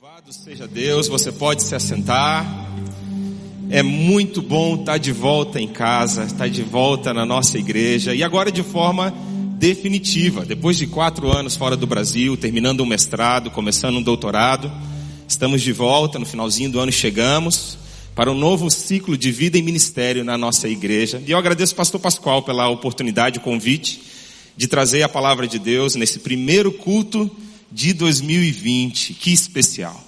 Louvado seja Deus, você pode se assentar. É muito bom estar de volta em casa, estar de volta na nossa igreja e agora de forma definitiva. Depois de quatro anos fora do Brasil, terminando um mestrado, começando um doutorado, estamos de volta. No finalzinho do ano chegamos para um novo ciclo de vida e ministério na nossa igreja. E eu agradeço ao Pastor Pascoal pela oportunidade, o convite de trazer a palavra de Deus nesse primeiro culto de 2020. Que especial.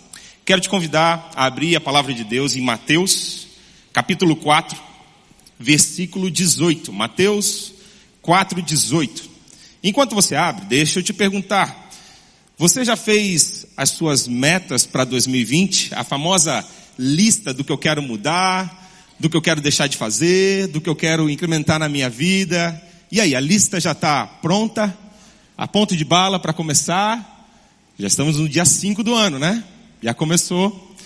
Quero te convidar a abrir a palavra de Deus em Mateus, capítulo 4, versículo 18. Mateus 4, 18. Enquanto você abre, deixa eu te perguntar. Você já fez as suas metas para 2020? A famosa lista do que eu quero mudar, do que eu quero deixar de fazer, do que eu quero incrementar na minha vida. E aí, a lista já está pronta? A ponto de bala para começar? Já estamos no dia 5 do ano, né? Já começou.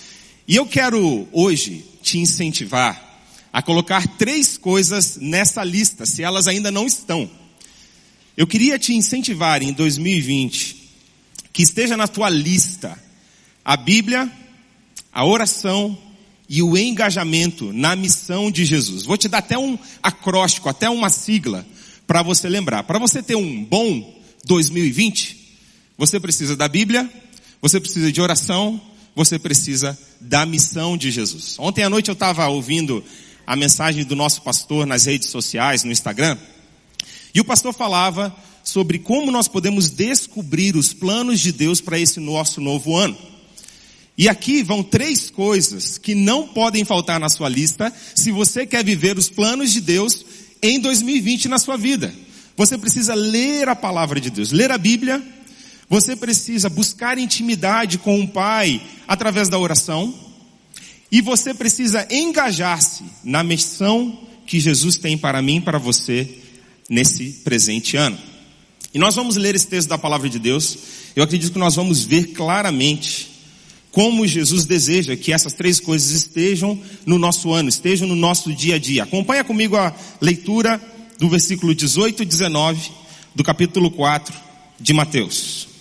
E eu quero hoje te incentivar a colocar três coisas nessa lista, se elas ainda não estão. Eu queria te incentivar em 2020 que esteja na tua lista a Bíblia, a oração e o engajamento na missão de Jesus. Vou te dar até um acróstico, até uma sigla para você lembrar. Para você ter um bom 2020, você precisa da Bíblia, você precisa de oração, você precisa da missão de Jesus. Ontem à noite eu estava ouvindo a mensagem do nosso pastor nas redes sociais, no Instagram, e o pastor falava sobre como nós podemos descobrir os planos de Deus para esse nosso novo ano. E aqui vão três coisas que não podem faltar na sua lista se você quer viver os planos de Deus em 2020 na sua vida. Você precisa ler a palavra de Deus, ler a Bíblia, você precisa buscar intimidade com o Pai através da oração. E você precisa engajar-se na missão que Jesus tem para mim e para você nesse presente ano. E nós vamos ler esse texto da palavra de Deus. Eu acredito que nós vamos ver claramente como Jesus deseja que essas três coisas estejam no nosso ano, estejam no nosso dia a dia. Acompanha comigo a leitura do versículo 18 e 19 do capítulo 4 de Mateus.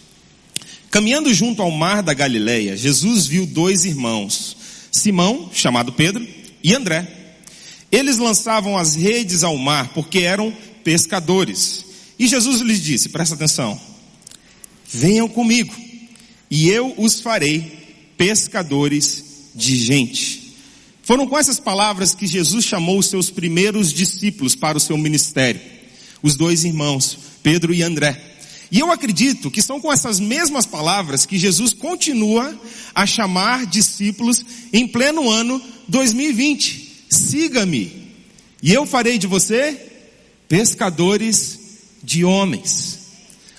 Caminhando junto ao mar da Galileia, Jesus viu dois irmãos, Simão, chamado Pedro, e André. Eles lançavam as redes ao mar porque eram pescadores. E Jesus lhes disse, presta atenção, venham comigo e eu os farei pescadores de gente. Foram com essas palavras que Jesus chamou os seus primeiros discípulos para o seu ministério. Os dois irmãos, Pedro e André. E eu acredito que são com essas mesmas palavras que Jesus continua a chamar discípulos em pleno ano 2020. Siga-me, e eu farei de você pescadores de homens.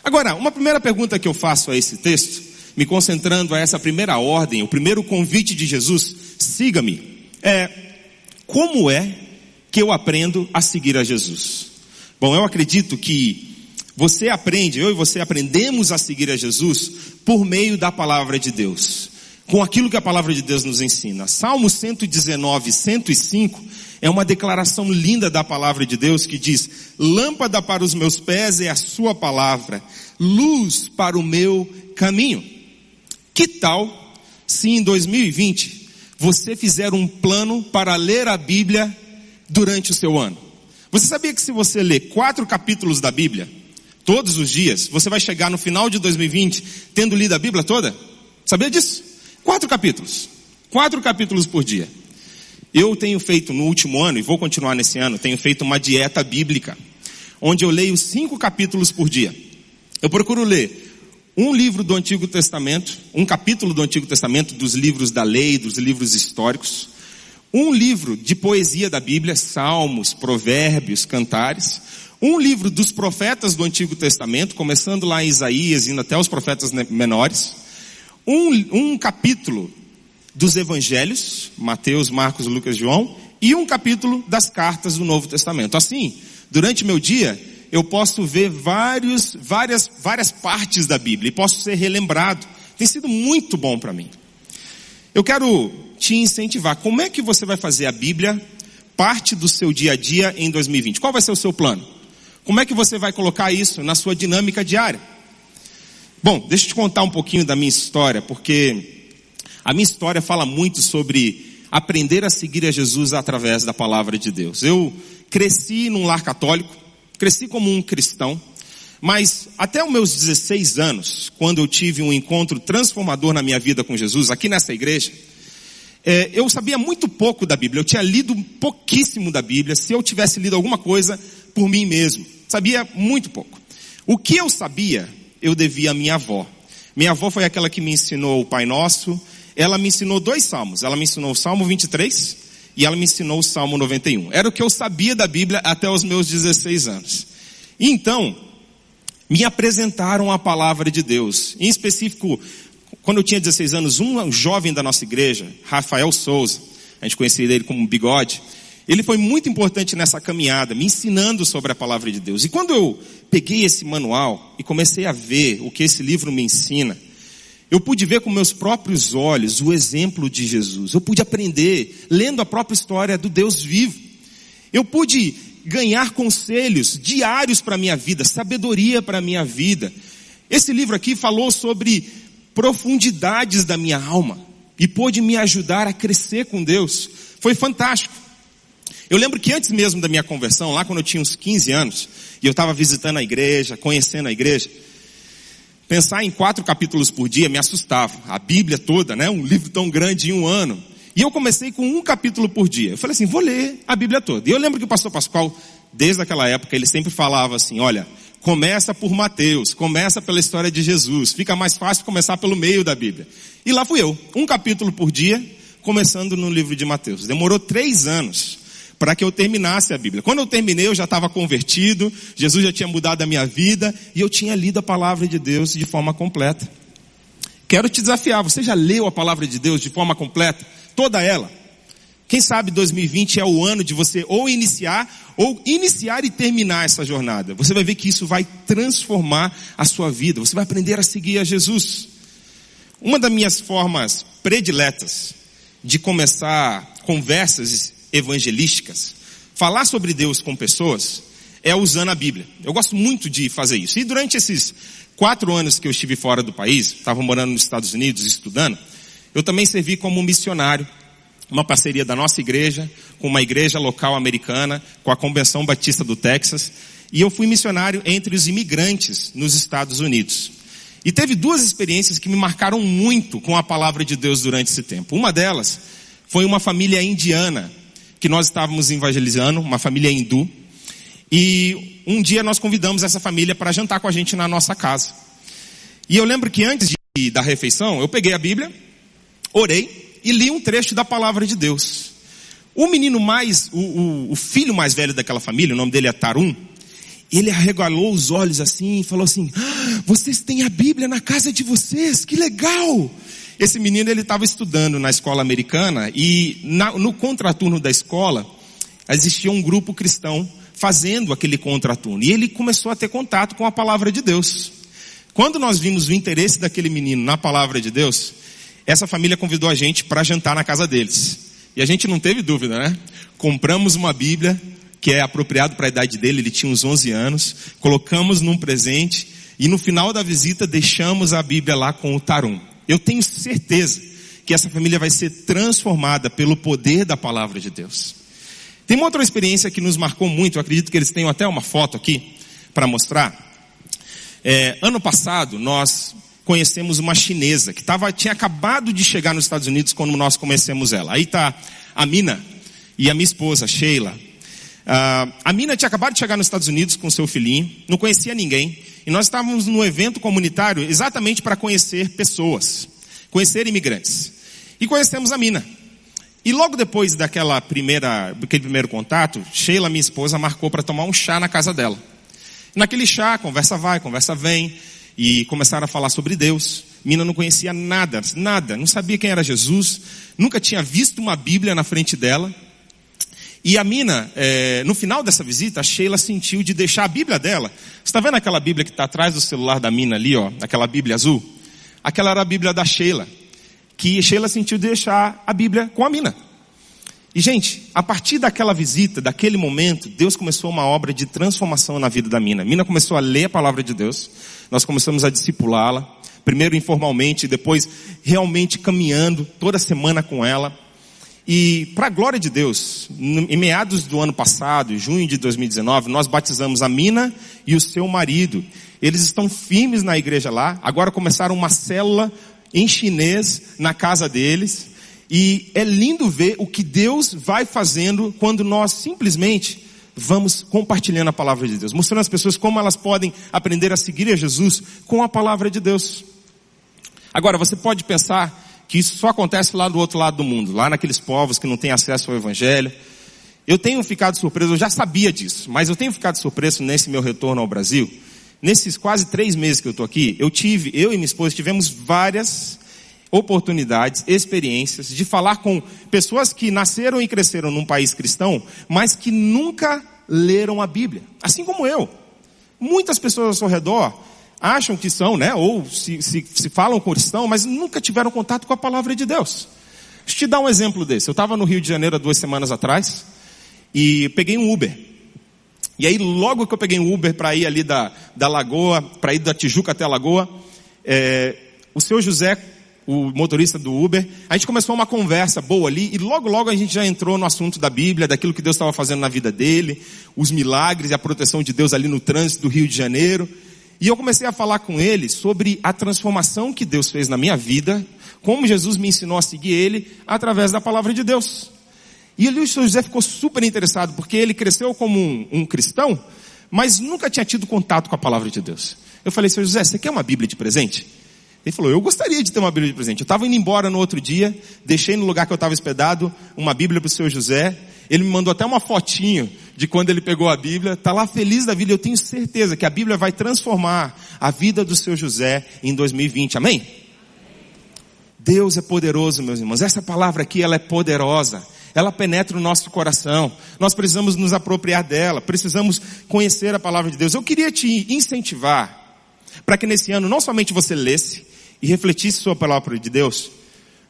Agora, uma primeira pergunta que eu faço a esse texto, me concentrando a essa primeira ordem, o primeiro convite de Jesus, siga-me, é como é que eu aprendo a seguir a Jesus? Bom, eu acredito que você aprende, eu e você aprendemos a seguir a Jesus por meio da palavra de Deus. Com aquilo que a palavra de Deus nos ensina. Salmo 119, 105 é uma declaração linda da palavra de Deus que diz: Lâmpada para os meus pés é a sua palavra, luz para o meu caminho. Que tal se em 2020 você fizer um plano para ler a Bíblia durante o seu ano? Você sabia que se você ler quatro capítulos da Bíblia, todos os dias, você vai chegar no final de 2020 tendo lido a Bíblia toda? Sabia disso? Quatro capítulos. Quatro capítulos por dia. Eu tenho feito no último ano, e vou continuar nesse ano, tenho feito uma dieta bíblica, onde eu leio cinco capítulos por dia. Eu procuro ler um livro do Antigo Testamento, um capítulo do Antigo Testamento, dos livros da lei, dos livros históricos, um livro de poesia da Bíblia, Salmos, Provérbios, Cantares, um livro dos profetas do Antigo Testamento, começando lá em Isaías, indo até os profetas menores, um, um capítulo dos Evangelhos, Mateus, Marcos, Lucas, João, e um capítulo das cartas do Novo Testamento. Assim, durante meu dia, eu posso ver vários, várias, várias partes da Bíblia e posso ser relembrado. Tem sido muito bom para mim. Eu quero te incentivar. Como é que você vai fazer a Bíblia parte do seu dia a dia em 2020? Qual vai ser o seu plano? Como é que você vai colocar isso na sua dinâmica diária? Bom, deixa eu te contar um pouquinho da minha história, porque A minha história fala muito sobre aprender a seguir a Jesus através da palavra de Deus. Eu cresci num lar católico, cresci como um cristão, mas até os meus 16 anos, quando eu tive um encontro transformador na minha vida com Jesus, aqui nessa igreja, é, eu sabia muito pouco da Bíblia. Eu tinha lido pouquíssimo da Bíblia. Se eu tivesse lido alguma coisa por mim mesmo, sabia muito pouco. O que eu sabia, eu devia à minha avó. Minha avó foi aquela que me ensinou o Pai Nosso. Ela me ensinou dois salmos. Ela me ensinou o Salmo 23 e ela me ensinou o Salmo 91. Era o que eu sabia da Bíblia até os meus 16 anos. E então, me apresentaram a palavra de Deus. Em específico, quando eu tinha 16 anos, um jovem da nossa igreja, Rafael Souza, a gente conhecia ele como Bigode, ele foi muito importante nessa caminhada, me ensinando sobre a palavra de Deus. E quando eu peguei esse manual e comecei a ver o que esse livro me ensina, eu pude ver com meus próprios olhos o exemplo de Jesus. Eu pude aprender lendo a própria história do Deus vivo. Eu pude ganhar conselhos diários para a minha vida, sabedoria para a minha vida. Esse livro aqui falou sobre profundidades da minha alma e pôde me ajudar a crescer com Deus. Foi fantástico. Eu lembro que antes mesmo da minha conversão, lá quando eu tinha uns 15 anos, e eu estava visitando a igreja, conhecendo a igreja, pensar em quatro capítulos por dia me assustava. A Bíblia toda, né? Um livro tão grande em um ano. E eu comecei com um capítulo por dia. Eu falei assim, vou ler a Bíblia toda. E eu lembro que o pastor Pascoal, desde aquela época, ele sempre falava assim, olha, começa por Mateus, começa pela história de Jesus. Fica mais fácil começar pelo meio da Bíblia. E lá fui eu, um capítulo por dia, começando no livro de Mateus. Demorou três anos para que eu terminasse a Bíblia. Quando eu terminei, eu já estava convertido, Jesus já tinha mudado a minha vida e eu tinha lido a palavra de Deus de forma completa. Quero te desafiar, você já leu a palavra de Deus de forma completa? Toda ela? Quem sabe 2020 é o ano de você ou iniciar, ou iniciar e terminar essa jornada. Você vai ver que isso vai transformar a sua vida. Você vai aprender a seguir a Jesus. Uma das minhas formas prediletas de começar conversas evangelísticas, falar sobre Deus com pessoas, é usando a Bíblia. Eu gosto muito de fazer isso. E durante esses quatro anos que eu estive fora do país, estava morando nos Estados Unidos estudando, eu também servi como missionário. Uma parceria da nossa igreja com uma igreja local americana, com a Convenção Batista do Texas, e eu fui missionário entre os imigrantes nos Estados Unidos. E teve duas experiências que me marcaram muito com a palavra de Deus durante esse tempo. Uma delas foi uma família indiana que nós estávamos evangelizando, uma família hindu, e um dia nós convidamos essa família para jantar com a gente na nossa casa. E eu lembro que antes de, da refeição, eu peguei a Bíblia, orei e li um trecho da palavra de Deus. O menino mais, o, o, o filho mais velho daquela família, o nome dele é Tarum, ele arregalou os olhos assim e falou assim: ah, vocês têm a Bíblia na casa de vocês, que legal! Esse menino ele estava estudando na escola americana e na, no contraturno da escola existia um grupo cristão fazendo aquele contraturno e ele começou a ter contato com a palavra de Deus. Quando nós vimos o interesse daquele menino na palavra de Deus, essa família convidou a gente para jantar na casa deles. E a gente não teve dúvida, né? Compramos uma Bíblia que é apropriado para a idade dele, ele tinha uns 11 anos, colocamos num presente e no final da visita deixamos a Bíblia lá com o Tarum. Eu tenho certeza que essa família vai ser transformada pelo poder da palavra de Deus. Tem uma outra experiência que nos marcou muito, eu acredito que eles tenham até uma foto aqui para mostrar. É, ano passado nós conhecemos uma chinesa que tava, tinha acabado de chegar nos Estados Unidos quando nós conhecemos ela. Aí está a Mina e a minha esposa, Sheila. Uh, a Mina tinha acabado de chegar nos Estados Unidos com seu filhinho, não conhecia ninguém. E nós estávamos no evento comunitário exatamente para conhecer pessoas, conhecer imigrantes. E conhecemos a Mina. E logo depois daquela primeira, daquele primeiro contato, Sheila, minha esposa, marcou para tomar um chá na casa dela. Naquele chá, conversa vai, conversa vem, e começaram a falar sobre Deus. Mina não conhecia nada, nada, não sabia quem era Jesus, nunca tinha visto uma Bíblia na frente dela. E a Mina, é, no final dessa visita, a Sheila sentiu de deixar a Bíblia dela. Você está vendo aquela Bíblia que está atrás do celular da Mina ali, ó? Aquela Bíblia azul? Aquela era a Bíblia da Sheila. Que Sheila sentiu de deixar a Bíblia com a Mina. E gente, a partir daquela visita, daquele momento, Deus começou uma obra de transformação na vida da Mina. A Mina começou a ler a palavra de Deus. Nós começamos a discipulá-la. Primeiro informalmente, depois realmente caminhando toda semana com ela. E, para a glória de Deus, em meados do ano passado, junho de 2019, nós batizamos a Mina e o seu marido. Eles estão firmes na igreja lá. Agora começaram uma célula em chinês na casa deles. E é lindo ver o que Deus vai fazendo quando nós simplesmente vamos compartilhando a palavra de Deus, mostrando às pessoas como elas podem aprender a seguir a Jesus com a palavra de Deus. Agora, você pode pensar que isso só acontece lá do outro lado do mundo, lá naqueles povos que não têm acesso ao Evangelho. Eu tenho ficado surpreso, eu já sabia disso, mas eu tenho ficado surpreso nesse meu retorno ao Brasil. Nesses quase três meses que eu estou aqui, eu tive, eu e minha esposa tivemos várias oportunidades, experiências de falar com pessoas que nasceram e cresceram num país cristão, mas que nunca leram a Bíblia. Assim como eu. Muitas pessoas ao seu redor acham que são, né, ou se, se, se falam cristão, mas nunca tiveram contato com a palavra de Deus. Deixa eu te dar um exemplo desse. Eu estava no Rio de Janeiro há duas semanas atrás e peguei um Uber. E aí, logo que eu peguei um Uber para ir ali da, da Lagoa, para ir da Tijuca até a Lagoa, é, o seu José, o motorista do Uber, a gente começou uma conversa boa ali e logo, logo a gente já entrou no assunto da Bíblia, daquilo que Deus estava fazendo na vida dele, os milagres e a proteção de Deus ali no trânsito do Rio de Janeiro. E eu comecei a falar com ele sobre a transformação que Deus fez na minha vida, como Jesus me ensinou a seguir ele através da palavra de Deus. E o São José ficou super interessado, porque ele cresceu como um, um, cristão, mas nunca tinha tido contato com a palavra de Deus. Eu falei, São José, você quer uma Bíblia de presente? Ele falou, eu gostaria de ter uma Bíblia de presente. Eu estava indo embora no outro dia, deixei no lugar que eu estava hospedado uma Bíblia para o Sr. José, ele me mandou até uma fotinho de quando ele pegou a Bíblia. Está lá feliz da vida. Eu tenho certeza que a Bíblia vai transformar a vida do seu José em 2020. Amém? Deus é poderoso, meus irmãos. Essa palavra aqui, ela é poderosa. Ela penetra o nosso coração. Nós precisamos nos apropriar dela. Precisamos conhecer a palavra de Deus. Eu queria te incentivar para que nesse ano não somente você lesse e refletisse sobre a palavra de Deus,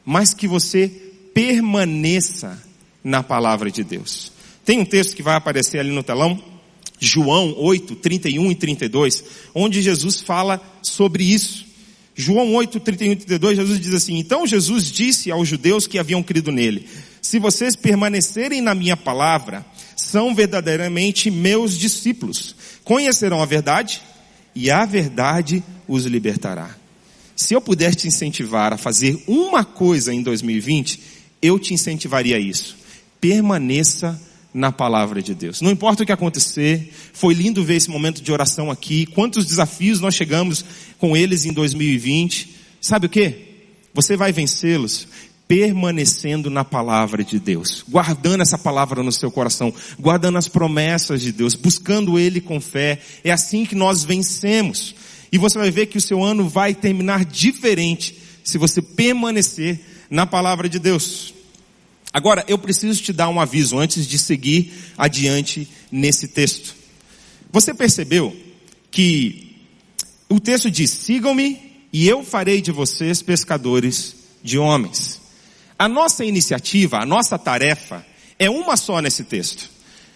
mas que você permaneça na palavra de Deus. Tem um texto que vai aparecer ali no telão, João 8, 31 e 32, onde Jesus fala sobre isso. João 8, 31 e 32, Jesus diz assim, então Jesus disse aos judeus que haviam crido nele, se vocês permanecerem na minha palavra, são verdadeiramente meus discípulos. Conhecerão a verdade e a verdade os libertará. Se eu puder te incentivar a fazer uma coisa em 2020, eu te incentivaria a isso permaneça na palavra de Deus. Não importa o que acontecer, foi lindo ver esse momento de oração aqui, quantos desafios nós chegamos com eles em 2020. Sabe o que? Você vai vencê-los permanecendo na palavra de Deus, guardando essa palavra no seu coração, guardando as promessas de Deus, buscando Ele com fé. É assim que nós vencemos. E você vai ver que o seu ano vai terminar diferente se você permanecer na palavra de Deus. Agora, eu preciso te dar um aviso antes de seguir adiante nesse texto. Você percebeu que o texto diz: sigam-me e eu farei de vocês pescadores de homens. A nossa iniciativa, a nossa tarefa é uma só nesse texto.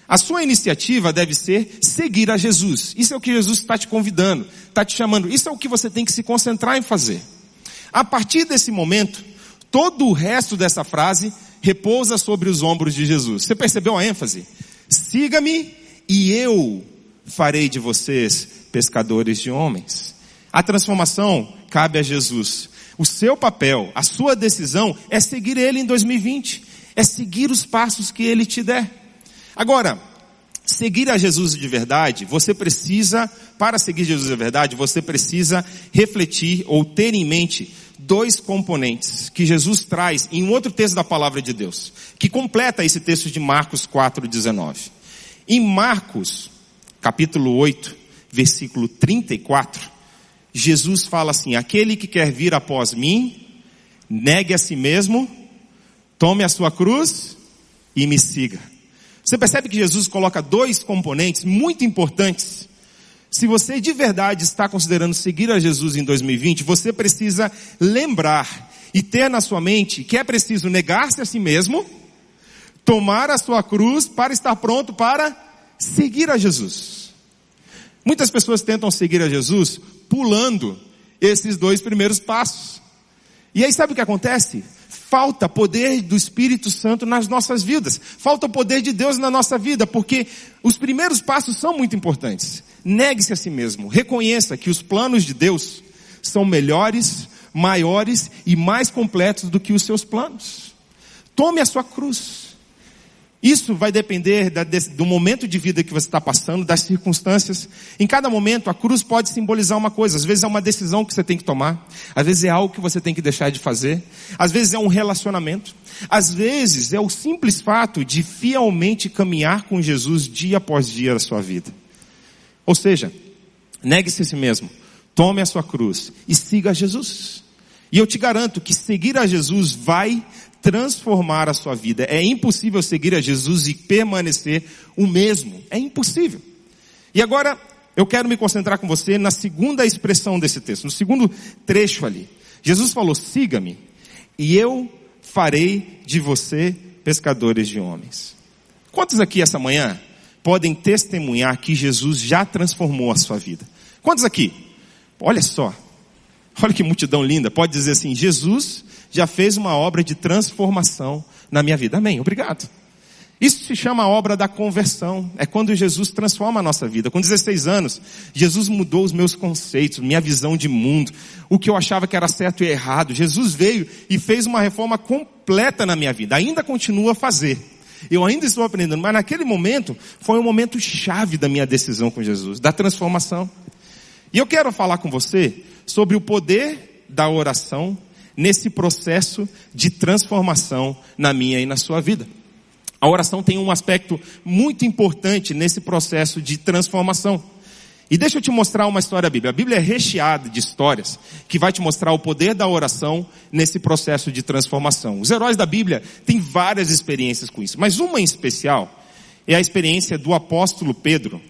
A sua iniciativa deve ser seguir a Jesus. Isso é o que Jesus está te convidando, está te chamando. Isso é o que você tem que se concentrar em fazer. A partir desse momento, todo o resto dessa frase repousa sobre os ombros de Jesus. Você percebeu a ênfase? Siga-me e eu farei de vocês pescadores de homens. A transformação cabe a Jesus. O seu papel, a sua decisão é seguir Ele em 2020. É seguir os passos que Ele te der. Agora, seguir a Jesus de verdade, você precisa, para seguir Jesus de verdade, você precisa refletir ou ter em mente dois componentes que Jesus traz em um outro texto da palavra de Deus, que completa esse texto de Marcos 4:19. Em Marcos, capítulo 8, versículo 34, Jesus fala assim: "Aquele que quer vir após mim, negue a si mesmo, tome a sua cruz e me siga." Você percebe que Jesus coloca dois componentes muito importantes se você de verdade está considerando seguir a Jesus em 2020, você precisa lembrar e ter na sua mente que é preciso negar-se a si mesmo, tomar a sua cruz para estar pronto para seguir a Jesus. Muitas pessoas tentam seguir a Jesus pulando esses dois primeiros passos. E aí sabe o que acontece? Falta poder do Espírito Santo nas nossas vidas. Falta o poder de Deus na nossa vida, porque os primeiros passos são muito importantes. Negue-se a si mesmo. Reconheça que os planos de Deus são melhores, maiores e mais completos do que os seus planos. Tome a sua cruz. Isso vai depender da, do momento de vida que você está passando, das circunstâncias. Em cada momento, a cruz pode simbolizar uma coisa. Às vezes é uma decisão que você tem que tomar. Às vezes é algo que você tem que deixar de fazer. Às vezes é um relacionamento. Às vezes é o simples fato de fielmente caminhar com Jesus dia após dia da sua vida. Ou seja, negue-se a si mesmo. Tome a sua cruz e siga Jesus. E eu te garanto que seguir a Jesus vai transformar a sua vida. É impossível seguir a Jesus e permanecer o mesmo. É impossível. E agora, eu quero me concentrar com você na segunda expressão desse texto, no segundo trecho ali. Jesus falou, siga-me, e eu farei de você pescadores de homens. Quantos aqui essa manhã podem testemunhar que Jesus já transformou a sua vida? Quantos aqui? Olha só. Olha que multidão linda. Pode dizer assim, Jesus já fez uma obra de transformação na minha vida. Amém. Obrigado. Isso se chama obra da conversão. É quando Jesus transforma a nossa vida. Com 16 anos, Jesus mudou os meus conceitos, minha visão de mundo, o que eu achava que era certo e errado. Jesus veio e fez uma reforma completa na minha vida. Ainda continua a fazer. Eu ainda estou aprendendo, mas naquele momento foi um momento chave da minha decisão com Jesus, da transformação. E eu quero falar com você sobre o poder da oração nesse processo de transformação na minha e na sua vida. A oração tem um aspecto muito importante nesse processo de transformação. E deixa eu te mostrar uma história da Bíblia. A Bíblia é recheada de histórias que vai te mostrar o poder da oração nesse processo de transformação. Os heróis da Bíblia têm várias experiências com isso, mas uma em especial é a experiência do apóstolo Pedro.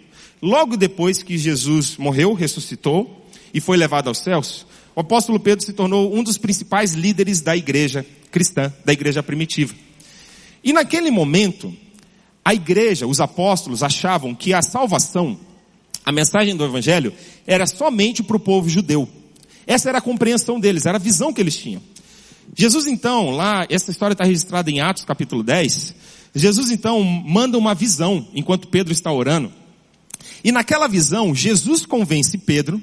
Logo depois que Jesus morreu, ressuscitou e foi levado aos céus, o apóstolo Pedro se tornou um dos principais líderes da igreja cristã, da igreja primitiva. E naquele momento, a igreja, os apóstolos achavam que a salvação, a mensagem do evangelho, era somente para o povo judeu. Essa era a compreensão deles, era a visão que eles tinham. Jesus então, lá, essa história está registrada em Atos capítulo 10, Jesus então manda uma visão enquanto Pedro está orando. E naquela visão, Jesus convence Pedro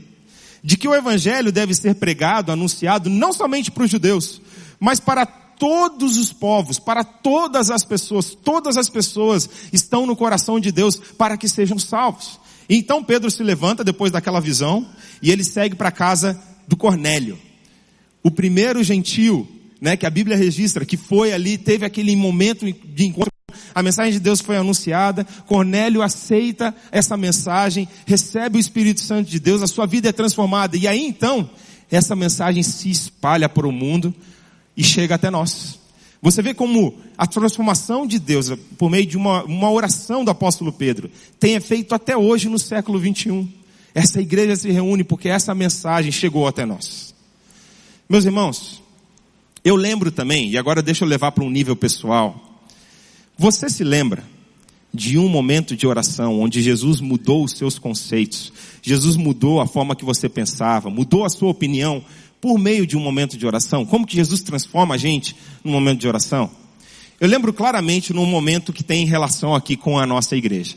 de que o evangelho deve ser pregado, anunciado, não somente para os judeus, mas para todos os povos, para todas as pessoas, todas as pessoas estão no coração de Deus para que sejam salvos. Então Pedro se levanta depois daquela visão e ele segue para a casa do Cornélio. O primeiro gentil, né, que a Bíblia registra, que foi ali, teve aquele momento de encontro a mensagem de Deus foi anunciada, Cornélio aceita essa mensagem, recebe o Espírito Santo de Deus, a sua vida é transformada. E aí então, essa mensagem se espalha para o mundo e chega até nós. Você vê como a transformação de Deus, por meio de uma, uma oração do apóstolo Pedro, tem efeito até hoje no século 21. Essa igreja se reúne porque essa mensagem chegou até nós. Meus irmãos, eu lembro também, e agora deixa eu levar para um nível pessoal, você se lembra de um momento de oração onde Jesus mudou os seus conceitos, Jesus mudou a forma que você pensava, mudou a sua opinião por meio de um momento de oração? Como que Jesus transforma a gente num momento de oração? Eu lembro claramente num momento que tem relação aqui com a nossa igreja.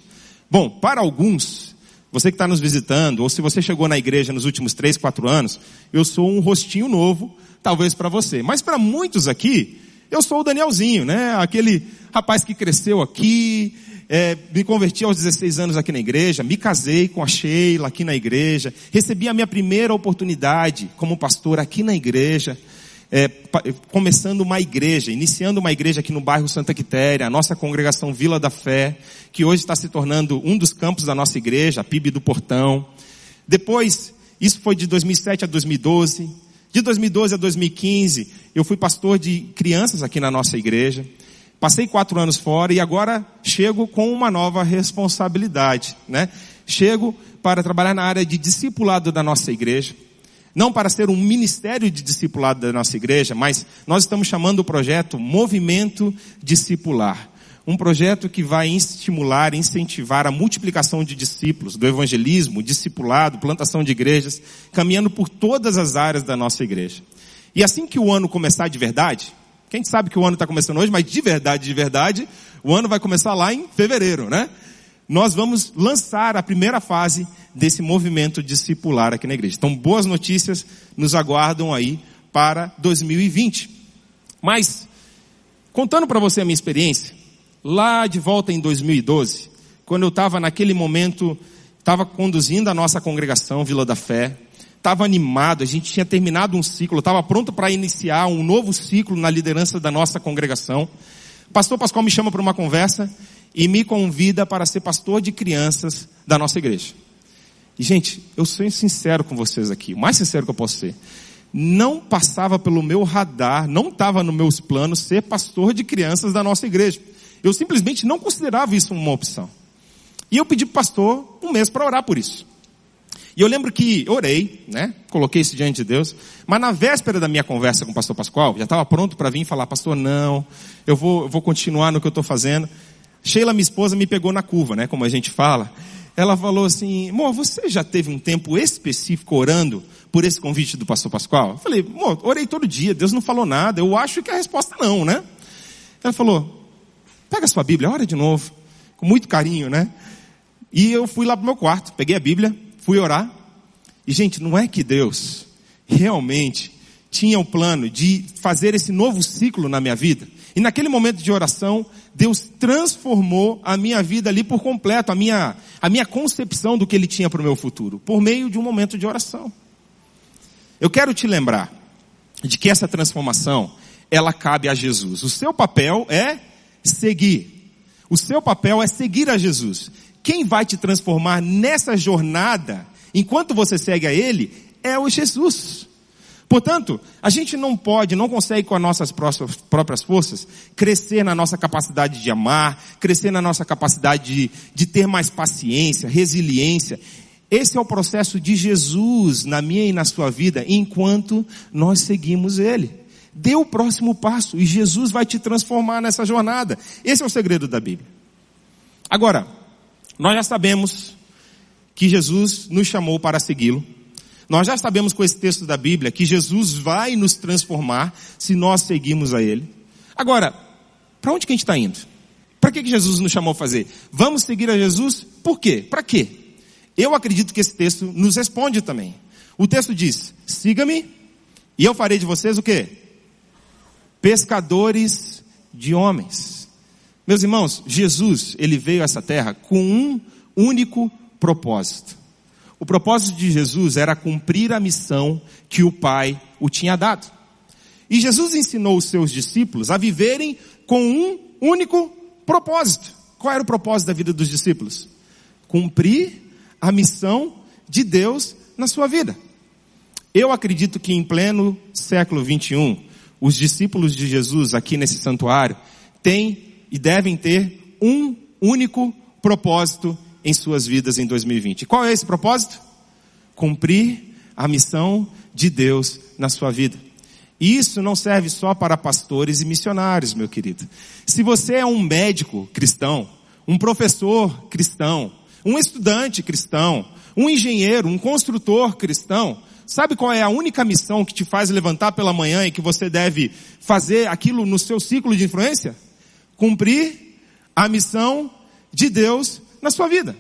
Bom, para alguns, você que está nos visitando, ou se você chegou na igreja nos últimos três, quatro anos, eu sou um rostinho novo, talvez para você. Mas para muitos aqui, eu sou o Danielzinho, né? Aquele rapaz que cresceu aqui, é, me converti aos 16 anos aqui na igreja, me casei com a Sheila aqui na igreja, recebi a minha primeira oportunidade como pastor aqui na igreja, é, começando uma igreja, iniciando uma igreja aqui no bairro Santa Quitéria, a nossa congregação Vila da Fé, que hoje está se tornando um dos campos da nossa igreja, a PIB do Portão. Depois, isso foi de 2007 a 2012. De 2012 a 2015, eu fui pastor de crianças aqui na nossa igreja. Passei quatro anos fora e agora chego com uma nova responsabilidade, né? Chego para trabalhar na área de discipulado da nossa igreja. Não para ser um ministério de discipulado da nossa igreja, mas nós estamos chamando o projeto Movimento Discipular. um projeto que vai estimular, incentivar a multiplicação de discípulos, do evangelismo, discipulado, plantação de igrejas, caminhando por todas as áreas da nossa igreja. E assim que o ano começar de verdade, quem sabe que o ano está começando hoje, mas de verdade, de verdade, o ano vai começar lá em fevereiro, né? Nós vamos lançar a primeira fase desse movimento discipular aqui na igreja. Então, boas notícias nos aguardam aí para 2020. Mas, contando para você a minha experiência, lá de volta em 2012, quando eu estava naquele momento, estava conduzindo a nossa congregação Vila da Fé, estava animado, a gente tinha terminado um ciclo, estava pronto para iniciar um novo ciclo na liderança da nossa congregação. Pastor Pascoal me chama para uma conversa e me convida para ser pastor de crianças da nossa igreja. E gente, eu sou sincero com vocês aqui, o mais sincero que eu posso ser. Não passava pelo meu radar, não estava nos meus planos ser pastor de crianças da nossa igreja. Eu simplesmente não considerava isso uma opção. E eu pedi para o pastor um mês para orar por isso. E eu lembro que orei, né? Coloquei isso diante de Deus. Mas na véspera da minha conversa com o pastor Pascoal, já estava pronto para vir falar, pastor, não, eu vou, eu vou continuar no que eu estou fazendo. Sheila, minha esposa, me pegou na curva, né? Como a gente fala. Ela falou assim, amor, você já teve um tempo específico orando por esse convite do pastor Pascoal? Eu falei, amor, orei todo dia, Deus não falou nada, eu acho que a resposta não, né? Ela falou, Pega a sua Bíblia, ora de novo. Com muito carinho, né? E eu fui lá pro meu quarto, peguei a Bíblia, fui orar. E gente, não é que Deus realmente tinha o um plano de fazer esse novo ciclo na minha vida? E naquele momento de oração, Deus transformou a minha vida ali por completo, a minha, a minha concepção do que Ele tinha para o meu futuro, por meio de um momento de oração. Eu quero te lembrar de que essa transformação, ela cabe a Jesus. O seu papel é seguir. O seu papel é seguir a Jesus. Quem vai te transformar nessa jornada, enquanto você segue a Ele, é o Jesus. Portanto, a gente não pode, não consegue com as nossas próprias forças, crescer na nossa capacidade de amar, crescer na nossa capacidade de, de ter mais paciência, resiliência. Esse é o processo de Jesus na minha e na sua vida, enquanto nós seguimos Ele. Dê o próximo passo e Jesus vai te transformar nessa jornada. Esse é o segredo da Bíblia. Agora, nós já sabemos que Jesus nos chamou para segui-lo. Nós já sabemos com esse texto da Bíblia que Jesus vai nos transformar se nós seguirmos a Ele. Agora, para onde que a gente está indo? Para que, que Jesus nos chamou a fazer? Vamos seguir a Jesus? Por quê? Para quê? Eu acredito que esse texto nos responde também. O texto diz, siga-me e eu farei de vocês o quê? pescadores de homens. Meus irmãos, Jesus, ele veio a essa terra com um único propósito. O propósito de Jesus era cumprir a missão que o Pai o tinha dado. E Jesus ensinou os seus discípulos a viverem com um único propósito. Qual era o propósito da vida dos discípulos? Cumprir a missão de Deus na sua vida. Eu acredito que em pleno século 21, os discípulos de Jesus aqui nesse santuário têm e devem ter um único propósito em suas vidas em 2020. Qual é esse propósito? Cumprir a missão de Deus na sua vida. E isso não serve só para pastores e missionários, meu querido. Se você é um médico cristão, um professor cristão, um estudante cristão, um engenheiro, um construtor cristão, Sabe qual é a única missão que te faz levantar pela manhã e que você deve fazer aquilo no seu ciclo de influência? Cumprir a missão de Deus na sua vida.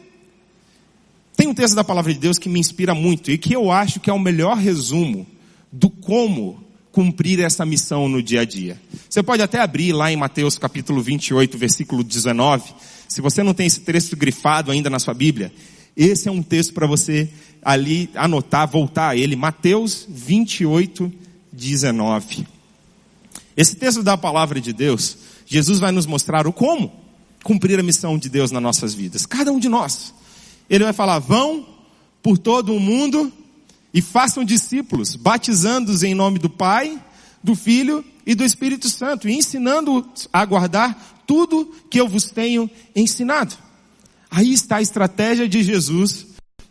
Tem um texto da palavra de Deus que me inspira muito e que eu acho que é o melhor resumo do como cumprir essa missão no dia a dia. Você pode até abrir lá em Mateus capítulo 28, versículo 19. Se você não tem esse texto grifado ainda na sua Bíblia, esse é um texto para você ali anotar, voltar a ele. Mateus 28, 19. Esse texto da palavra de Deus, Jesus vai nos mostrar o como cumprir a missão de Deus nas nossas vidas. Cada um de nós. Ele vai falar, vão por todo o mundo e façam discípulos, batizando-os em nome do Pai, do Filho e do Espírito Santo, e ensinando-os a guardar tudo que eu vos tenho ensinado. Aí está a estratégia de Jesus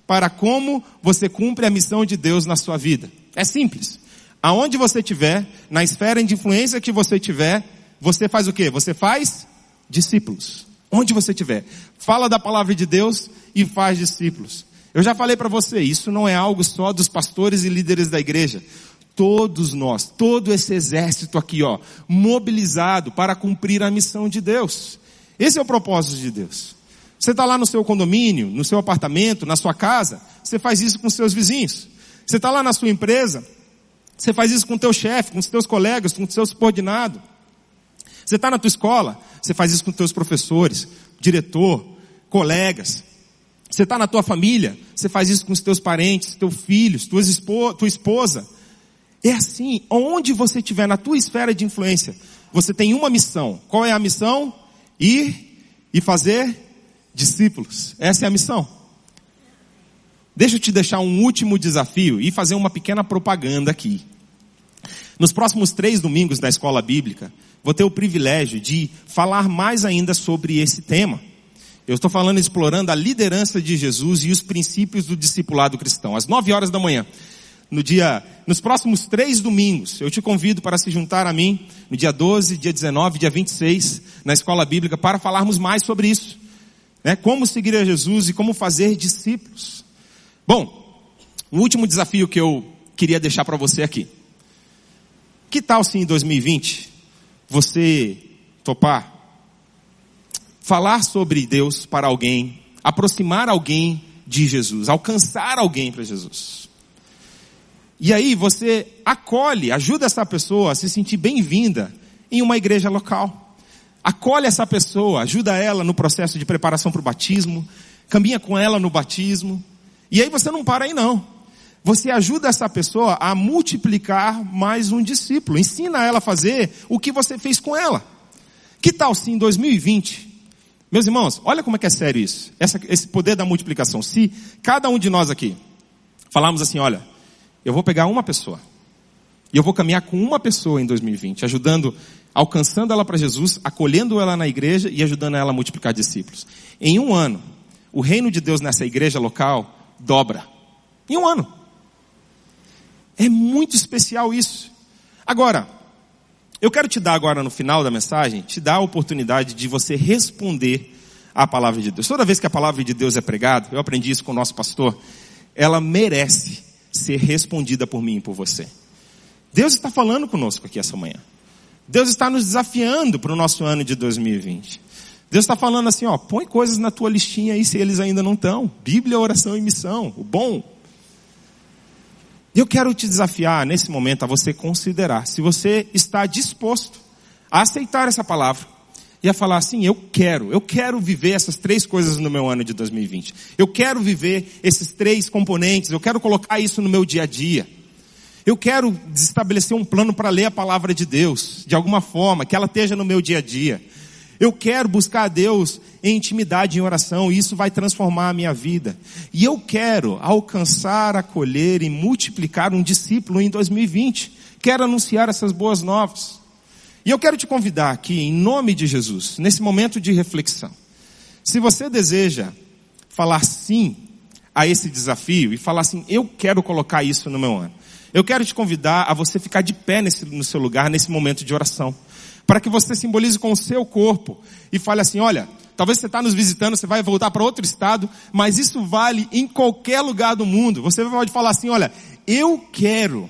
para como você cumpre a missão de Deus na sua vida. É simples. Aonde você estiver, na esfera de influência que você tiver, você faz o quê? Você faz discípulos. Onde você estiver. Fala da palavra de Deus e faz discípulos. Eu já falei para você, isso não é algo só dos pastores e líderes da igreja. Todos nós, todo esse exército aqui, ó, mobilizado para cumprir a missão de Deus. Esse é o propósito de Deus. Você está lá no seu condomínio, no seu apartamento, na sua casa, você faz isso com seus vizinhos. Você está lá na sua empresa, você faz isso com o teu chefe, com os teus colegas, com o seu subordinado. Você está na tua escola, você faz isso com teus professores, diretor, colegas. Você está na tua família, você faz isso com os teus parentes, teus filhos, tuas espo tua esposa. É assim, onde você estiver na tua esfera de influência, você tem uma missão. Qual é a missão? Ir e fazer discípulos. Essa é a missão. Deixa eu te deixar um último desafio e fazer uma pequena propaganda aqui. Nos próximos três domingos da escola bíblica, vou ter o privilégio de falar mais ainda sobre esse tema. Eu estou falando explorando a liderança de Jesus e os princípios do discipulado cristão, às nove horas da manhã. No dia, nos próximos três domingos, eu te convido para se juntar a mim no dia 12, dia 19, dia 26, na escola bíblica, para falarmos mais sobre isso. Né? Como seguir a Jesus e como fazer discípulos. Bom, o último desafio que eu queria deixar para você aqui. Que tal se em 2020 você topar falar sobre Deus para alguém, aproximar alguém de Jesus, alcançar alguém para Jesus. E aí você acolhe, ajuda essa pessoa a se sentir bem-vinda em uma igreja local. Acolhe essa pessoa, ajuda ela no processo de preparação para o batismo, caminha com ela no batismo. E aí você não para aí não. Você ajuda essa pessoa a multiplicar mais um discípulo. Ensina ela a fazer o que você fez com ela. Que tal se em 2020 meus irmãos, olha como é que é sério isso. Essa, esse poder da multiplicação. Se cada um de nós aqui falarmos assim, olha, eu vou pegar uma pessoa. E eu vou caminhar com uma pessoa em 2020, ajudando, alcançando ela para Jesus, acolhendo ela na igreja e ajudando ela a multiplicar discípulos. Em um ano, o reino de Deus nessa igreja local dobra. Em um ano. É muito especial isso. Agora, eu quero te dar agora no final da mensagem, te dar a oportunidade de você responder à palavra de Deus. Toda vez que a palavra de Deus é pregada, eu aprendi isso com o nosso pastor, ela merece ser respondida por mim e por você. Deus está falando conosco aqui essa manhã. Deus está nos desafiando para o nosso ano de 2020. Deus está falando assim, ó, põe coisas na tua listinha aí se eles ainda não estão. Bíblia, oração e missão. O bom, e eu quero te desafiar nesse momento a você considerar se você está disposto a aceitar essa palavra e a falar assim, eu quero, eu quero viver essas três coisas no meu ano de 2020. Eu quero viver esses três componentes, eu quero colocar isso no meu dia a dia. Eu quero estabelecer um plano para ler a palavra de Deus, de alguma forma, que ela esteja no meu dia a dia. Eu quero buscar a Deus em intimidade, em oração, e isso vai transformar a minha vida. E eu quero alcançar, acolher e multiplicar um discípulo em 2020. Quero anunciar essas boas novas. E eu quero te convidar aqui, em nome de Jesus, nesse momento de reflexão. Se você deseja falar sim a esse desafio e falar assim, eu quero colocar isso no meu ano. Eu quero te convidar a você ficar de pé nesse, no seu lugar, nesse momento de oração para que você simbolize com o seu corpo e fale assim, olha, talvez você está nos visitando, você vai voltar para outro estado, mas isso vale em qualquer lugar do mundo. Você pode falar assim, olha, eu quero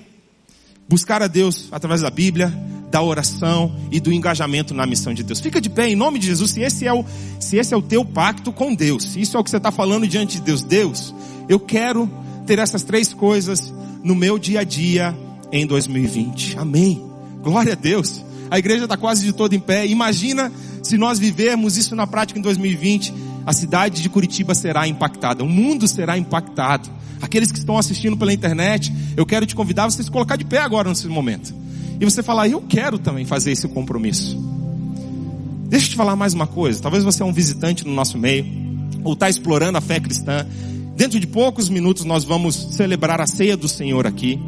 buscar a Deus através da Bíblia, da oração e do engajamento na missão de Deus. Fica de pé em nome de Jesus, se esse é o, se esse é o teu pacto com Deus, se isso é o que você está falando diante de Deus, Deus, eu quero ter essas três coisas no meu dia a dia em 2020. Amém. Glória a Deus. A igreja está quase de todo em pé. Imagina se nós vivermos isso na prática em 2020. A cidade de Curitiba será impactada, o mundo será impactado. Aqueles que estão assistindo pela internet, eu quero te convidar a você se colocar de pé agora nesse momento. E você falar, eu quero também fazer esse compromisso. Deixa eu te falar mais uma coisa. Talvez você é um visitante no nosso meio, ou está explorando a fé cristã. Dentro de poucos minutos nós vamos celebrar a ceia do Senhor aqui.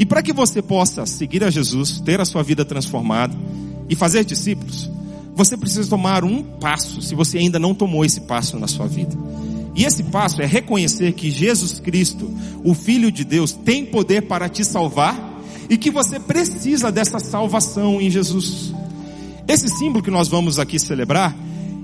E para que você possa seguir a Jesus, ter a sua vida transformada e fazer discípulos, você precisa tomar um passo, se você ainda não tomou esse passo na sua vida. E esse passo é reconhecer que Jesus Cristo, o Filho de Deus, tem poder para te salvar e que você precisa dessa salvação em Jesus. Esse símbolo que nós vamos aqui celebrar,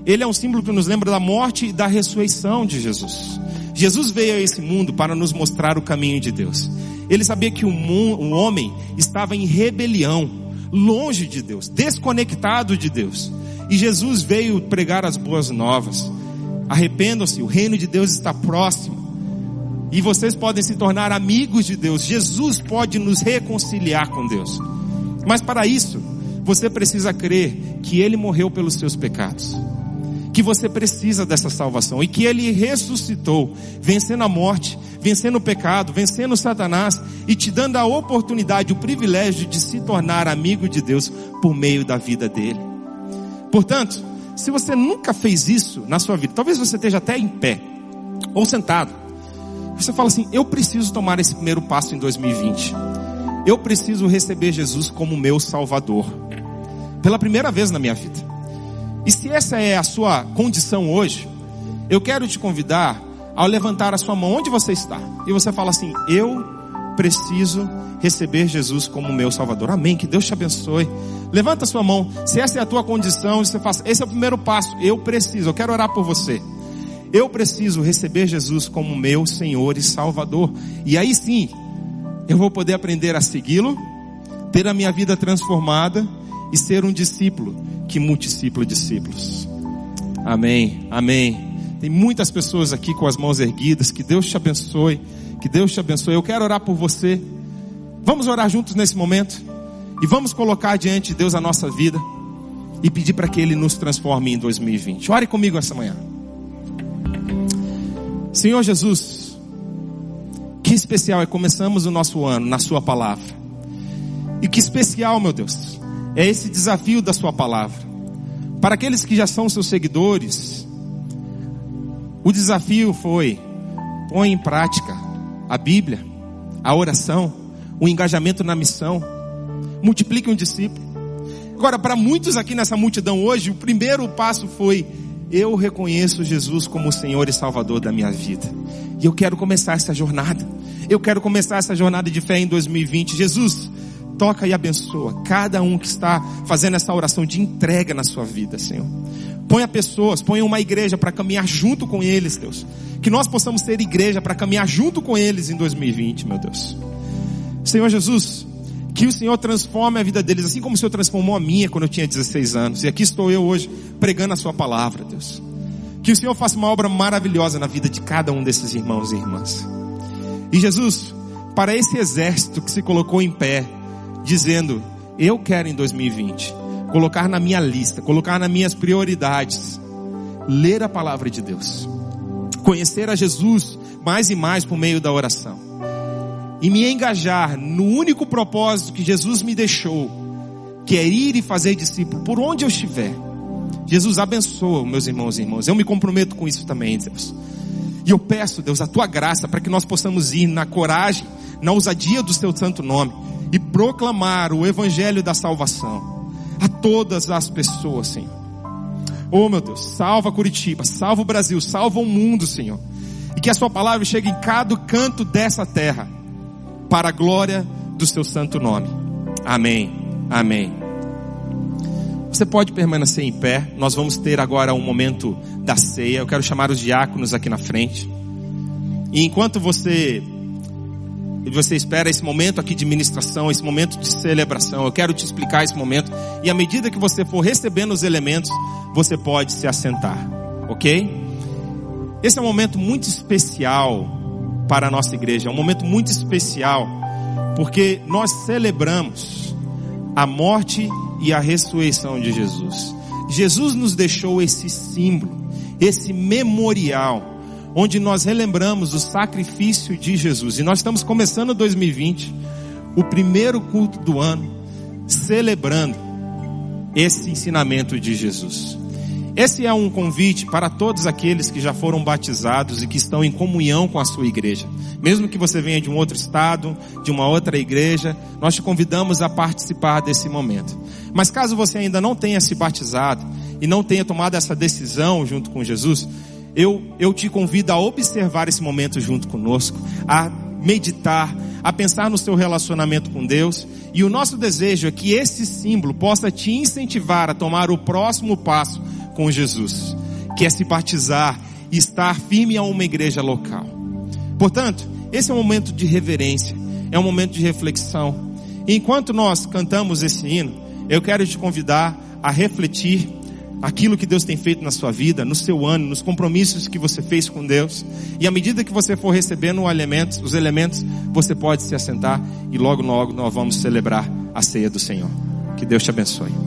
ele é um símbolo que nos lembra da morte e da ressurreição de Jesus. Jesus veio a esse mundo para nos mostrar o caminho de Deus. Ele sabia que o, o homem estava em rebelião, longe de Deus, desconectado de Deus. E Jesus veio pregar as boas novas. Arrependam-se, o reino de Deus está próximo. E vocês podem se tornar amigos de Deus. Jesus pode nos reconciliar com Deus. Mas para isso, você precisa crer que Ele morreu pelos seus pecados. Que você precisa dessa salvação e que Ele ressuscitou, vencendo a morte, vencendo o pecado, vencendo Satanás e te dando a oportunidade, o privilégio de se tornar amigo de Deus por meio da vida dele. Portanto, se você nunca fez isso na sua vida, talvez você esteja até em pé ou sentado, você fala assim: eu preciso tomar esse primeiro passo em 2020. Eu preciso receber Jesus como meu Salvador. Pela primeira vez na minha vida. E se essa é a sua condição hoje, eu quero te convidar ao levantar a sua mão onde você está. E você fala assim: Eu preciso receber Jesus como meu Salvador. Amém. Que Deus te abençoe. Levanta a sua mão. Se essa é a tua condição, você faz, esse é o primeiro passo. Eu preciso. Eu quero orar por você. Eu preciso receber Jesus como meu Senhor e Salvador. E aí sim, eu vou poder aprender a segui-lo, ter a minha vida transformada e ser um discípulo que multiplica discípulos. Amém. Amém. Tem muitas pessoas aqui com as mãos erguidas. Que Deus te abençoe. Que Deus te abençoe. Eu quero orar por você. Vamos orar juntos nesse momento. E vamos colocar diante de Deus a nossa vida. E pedir para que Ele nos transforme em 2020. Ore comigo essa manhã. Senhor Jesus, que especial é começamos o nosso ano na Sua palavra. E que especial, meu Deus, é esse desafio da Sua palavra. Para aqueles que já são seus seguidores, o desafio foi: põe em prática a Bíblia, a oração, o engajamento na missão, multiplique um discípulo. Agora, para muitos aqui nessa multidão hoje, o primeiro passo foi eu reconheço Jesus como o Senhor e Salvador da minha vida. E eu quero começar essa jornada. Eu quero começar essa jornada de fé em 2020. Jesus, toca e abençoa cada um que está fazendo essa oração de entrega na sua vida, Senhor. Ponha pessoas, ponha uma igreja para caminhar junto com eles, Deus. Que nós possamos ter igreja para caminhar junto com eles em 2020, meu Deus. Senhor Jesus, que o Senhor transforme a vida deles, assim como o Senhor transformou a minha quando eu tinha 16 anos. E aqui estou eu hoje pregando a Sua palavra, Deus. Que o Senhor faça uma obra maravilhosa na vida de cada um desses irmãos e irmãs. E Jesus, para esse exército que se colocou em pé, dizendo: Eu quero em 2020 colocar na minha lista, colocar nas minhas prioridades, ler a palavra de Deus, conhecer a Jesus mais e mais por meio da oração e me engajar no único propósito que Jesus me deixou, que é ir e fazer discípulo por onde eu estiver. Jesus abençoa meus irmãos e irmãs. Eu me comprometo com isso também, Deus. E eu peço, Deus, a tua graça para que nós possamos ir na coragem, na ousadia do teu santo nome e proclamar o evangelho da salvação a todas as pessoas, Senhor. Oh, meu Deus, salva Curitiba, salva o Brasil, salva o mundo, Senhor. E que a sua palavra chegue em cada canto dessa terra para a glória do seu santo nome. Amém. Amém. Você pode permanecer em pé. Nós vamos ter agora um momento da ceia. Eu quero chamar os diáconos aqui na frente. E enquanto você você espera esse momento aqui de ministração, esse momento de celebração, eu quero te explicar esse momento. E à medida que você for recebendo os elementos, você pode se assentar, ok? Esse é um momento muito especial para a nossa igreja. É um momento muito especial, porque nós celebramos a morte e a ressurreição de Jesus. Jesus nos deixou esse símbolo, esse memorial, onde nós relembramos o sacrifício de Jesus. E nós estamos começando 2020, o primeiro culto do ano, celebrando esse ensinamento de Jesus. Esse é um convite para todos aqueles que já foram batizados e que estão em comunhão com a sua igreja. Mesmo que você venha de um outro estado, de uma outra igreja, nós te convidamos a participar desse momento. Mas caso você ainda não tenha se batizado e não tenha tomado essa decisão junto com Jesus, eu, eu te convido a observar esse momento junto conosco, a meditar, a pensar no seu relacionamento com Deus. E o nosso desejo é que esse símbolo possa te incentivar a tomar o próximo passo com Jesus, que é se batizar e estar firme a uma igreja local. Portanto, esse é um momento de reverência, é um momento de reflexão. E enquanto nós cantamos esse hino, eu quero te convidar a refletir aquilo que Deus tem feito na sua vida, no seu ano, nos compromissos que você fez com Deus. E à medida que você for recebendo os elementos, você pode se assentar e logo, logo nós vamos celebrar a ceia do Senhor. Que Deus te abençoe.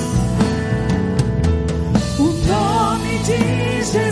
Jesus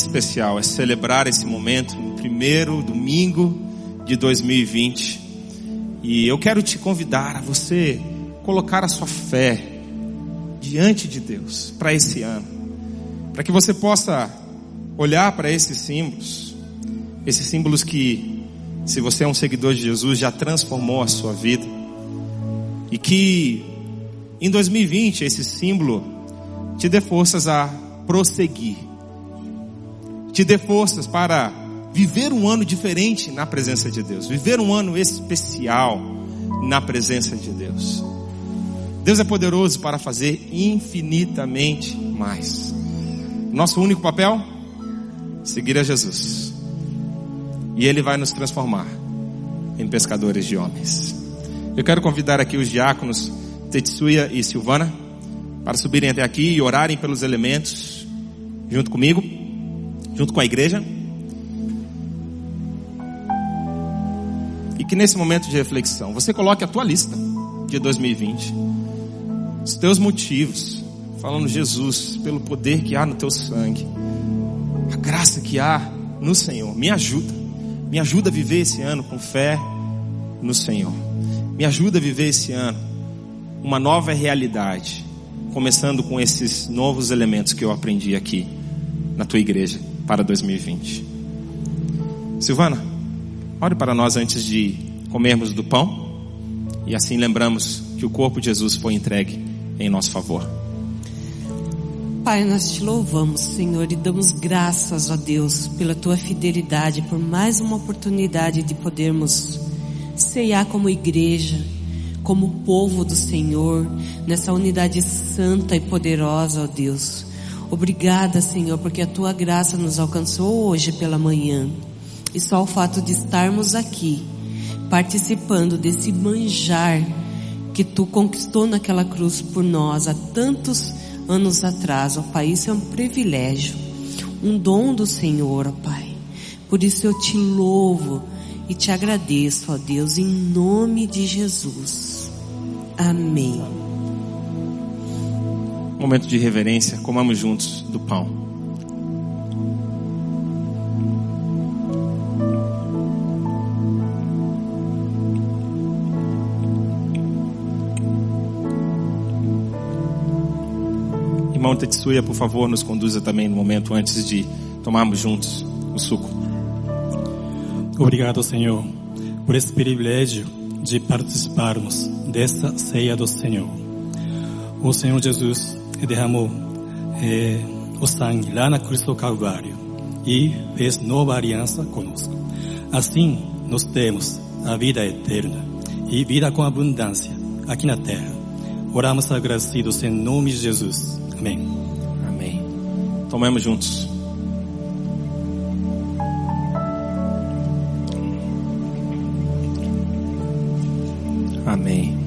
especial é celebrar esse momento no primeiro domingo de 2020. E eu quero te convidar a você colocar a sua fé diante de Deus para esse ano, para que você possa olhar para esses símbolos, esses símbolos que, se você é um seguidor de Jesus, já transformou a sua vida, e que em 2020 esse símbolo te dê forças a prosseguir, te dê forças para viver um ano diferente na presença de Deus, viver um ano especial na presença de Deus. Deus é poderoso para fazer infinitamente mais. Nosso único papel? Seguir a Jesus. E Ele vai nos transformar em pescadores de homens. Eu quero convidar aqui os diáconos Tetsuya e Silvana para subirem até aqui e orarem pelos elementos junto comigo, junto com a igreja. E que nesse momento de reflexão você coloque a tua lista de 2020 os teus motivos, falando Jesus, pelo poder que há no teu sangue, a graça que há no Senhor. Me ajuda, me ajuda a viver esse ano com fé no Senhor. Me ajuda a viver esse ano uma nova realidade, começando com esses novos elementos que eu aprendi aqui na tua igreja para 2020. Silvana, ore para nós antes de comermos do pão e assim lembramos que o corpo de Jesus foi entregue em nosso favor. Pai, nós te louvamos, Senhor, e damos graças a Deus pela tua fidelidade, por mais uma oportunidade de podermos ceiar como igreja, como povo do Senhor, nessa unidade santa e poderosa, ó Deus. Obrigada, Senhor, porque a tua graça nos alcançou hoje pela manhã. E só o fato de estarmos aqui, participando desse manjar que tu conquistou naquela cruz por nós há tantos anos atrás, ó Pai. Isso é um privilégio, um dom do Senhor, ó Pai. Por isso eu te louvo e te agradeço, ó Deus, em nome de Jesus. Amém. Momento de reverência, comamos juntos do pão. Irmão Tetsuya, por favor, nos conduza também no momento antes de tomarmos juntos o suco. Obrigado, Senhor, por esse privilégio de participarmos dessa ceia do Senhor. O Senhor Jesus derramou eh, o sangue lá na cruz do Calvário e fez nova aliança conosco. Assim, nós temos a vida eterna e vida com abundância aqui na terra. Oramos agradecidos em nome de Jesus. Amém. Amém. Tomemos juntos. Amém.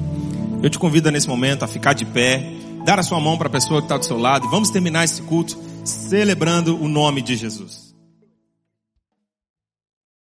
Eu te convido nesse momento a ficar de pé, dar a sua mão para a pessoa que está do seu lado e vamos terminar esse culto celebrando o nome de Jesus.